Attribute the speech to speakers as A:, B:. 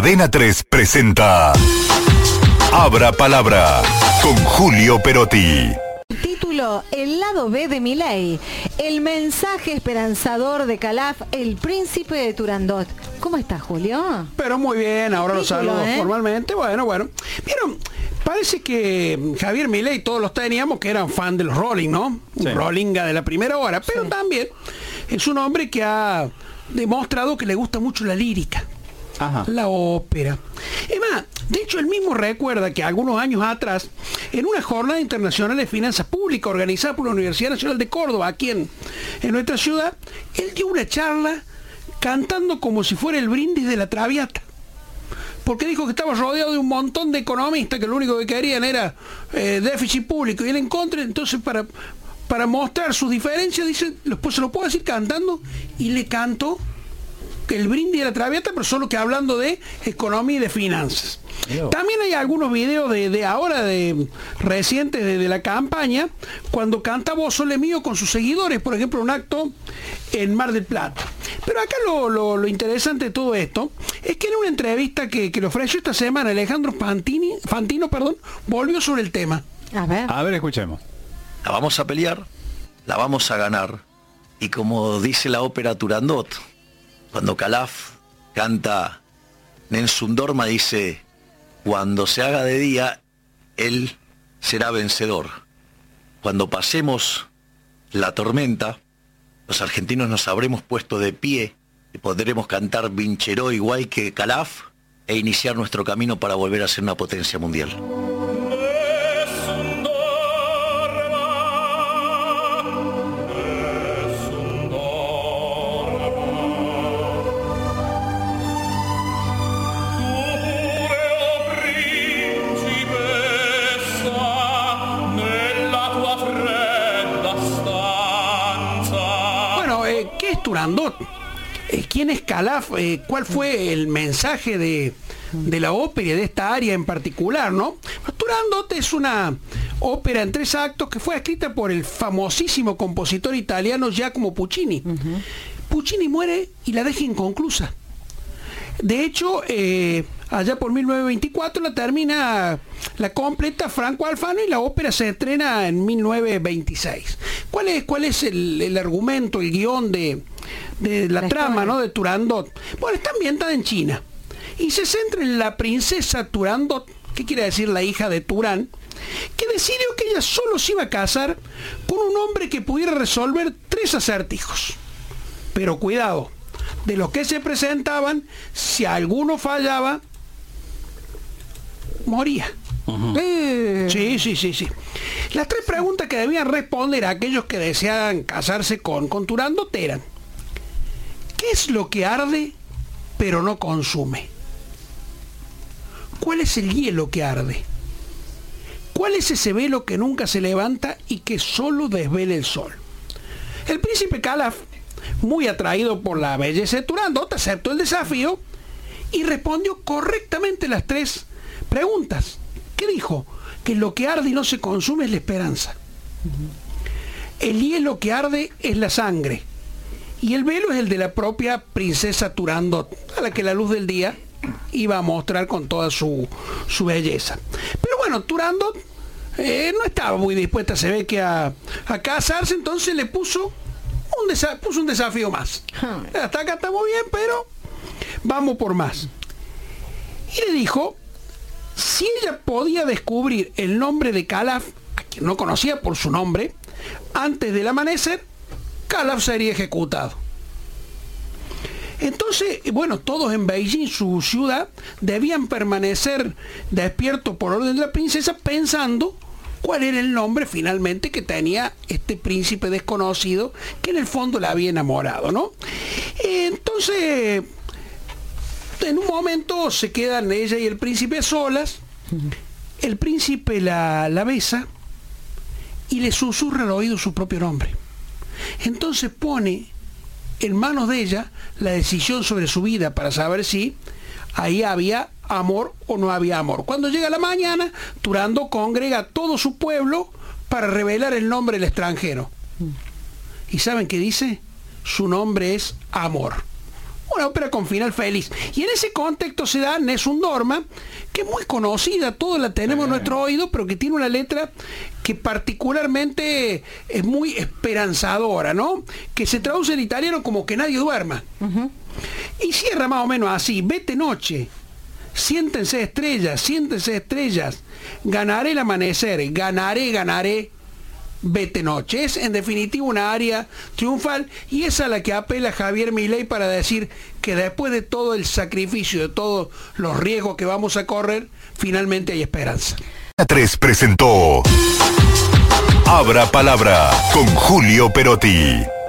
A: Adena 3 presenta Abra Palabra con Julio Perotti.
B: Título El lado B de mi ley. El mensaje esperanzador de Calaf, el príncipe de Turandot. ¿Cómo está, Julio?
C: Pero muy bien, ahora lo
B: Título,
C: saludo
B: ¿eh?
C: formalmente. Bueno, bueno. Vieron, parece que Javier Milei todos los teníamos que eran fan de los Rolling, ¿no?
D: Sí.
C: Rollinga de la primera hora, pero también es un hombre que ha demostrado que le gusta mucho la lírica. La ópera. Es más, de hecho, él mismo recuerda que algunos años atrás, en una jornada internacional de finanzas públicas organizada por la Universidad Nacional de Córdoba, aquí en, en nuestra ciudad, él dio una charla cantando como si fuera el brindis de la Traviata. Porque dijo que estaba rodeado de un montón de economistas que lo único que querían era eh, déficit público y él en contra, entonces para, para mostrar sus diferencias, dice, pues se lo puedo decir cantando, y le cantó el brindis de la traviata, pero solo que hablando de economía y de finanzas. También hay algunos videos de, de ahora, de recientes de, de la campaña, cuando canta Vos Sole Mío con sus seguidores, por ejemplo, un acto en Mar del Plata. Pero acá lo, lo- lo interesante de todo esto es que en una entrevista que, que le ofreció esta semana Alejandro Fantini, Fantino, perdón, volvió sobre el tema.
B: A ver.
D: A ver, escuchemos.
E: La vamos a pelear, la vamos a ganar. Y como dice la ópera Turandot, cuando Calaf canta Nelson Dorma, dice, cuando se haga de día, él será vencedor. Cuando pasemos la tormenta, los argentinos nos habremos puesto de pie y podremos cantar Vincheró igual que Calaf e iniciar nuestro camino para volver a ser una potencia mundial.
C: Turandot? Eh, ¿Quién es Calaf? Eh, ¿Cuál fue el mensaje de, de la ópera y de esta área en particular? ¿no? Turandot es una ópera en tres actos que fue escrita por el famosísimo compositor italiano Giacomo Puccini. Puccini muere y la deja inconclusa. De hecho, eh, allá por 1924 la termina, la completa Franco Alfano y la ópera se estrena en 1926. ¿Cuál es, cuál es el, el argumento, el guion de, de la,
B: La
C: trama
B: historia.
C: ¿no? de Turandot? Bueno, está ambientada en China y se centra en la princesa Turandot, que quiere decir la hija de Turán, que decidió que ella solo se iba a casar con un hombre que pudiera resolver tres acertijos. Pero cuidado, de los que se presentaban, si alguno fallaba, moría.
B: Eh,
C: Sí, sí, sí, sí. Las tres preguntas que debían responder a aquellos que deseaban casarse con, con Turandot eran, ¿qué es lo que arde pero no consume? ¿Cuál es el hielo que arde? ¿Cuál es ese velo que nunca se levanta y que solo desvela el sol? El príncipe Calaf, muy atraído por la belleza de Turandot, aceptó el desafío y respondió correctamente las tres preguntas. ¿Qué dijo? Que lo que arde y no se consume es la esperanza. El hielo que arde es la sangre. Y el velo es el de la propia princesa Turandot, a la que la luz del día iba a mostrar con toda su, su belleza. Pero bueno, Turandot eh, no estaba muy dispuesta, se ve que a, a casarse, entonces le puso un, desa- puso un desafío más. Hasta acá estamos bien, pero vamos por más. Y le dijo, si ella podía descubrir el nombre de Calaf, a quien no conocía por su nombre, antes del amanecer, Calaf sería ejecutado. Entonces, bueno, todos en Beijing, su ciudad, debían permanecer despiertos por orden de la princesa pensando cuál era el nombre finalmente que tenía este príncipe desconocido que en el fondo la había enamorado, ¿no? Entonces, en un momento se quedan ella y el príncipe solas, el príncipe la, la besa y le susurra al oído su propio nombre. Entonces pone en manos de ella la decisión sobre su vida para saber si ahí había amor o no había amor. Cuando llega la mañana, Turando congrega a todo su pueblo para revelar el nombre del extranjero. ¿Y saben qué dice? Su nombre es Amor. una ópera con final feliz. Y en ese contexto se da Nessun Dorma, que es muy conocida, todos la tenemos en nuestro oído, pero que tiene una letra que particularmente es muy esperanzadora, ¿no? Que se traduce en italiano como que nadie duerma. Y cierra más o menos así, vete noche, siéntense estrellas, siéntense estrellas, ganaré el amanecer, ganaré, ganaré, vete noche. Es en definitiva una área triunfal y es a la que apela Javier Milei para decir que después de todo el sacrificio, de todos los riesgos que vamos a correr, finalmente hay esperanza.
A: 3 presentó Abra Palabra con Julio Perotti.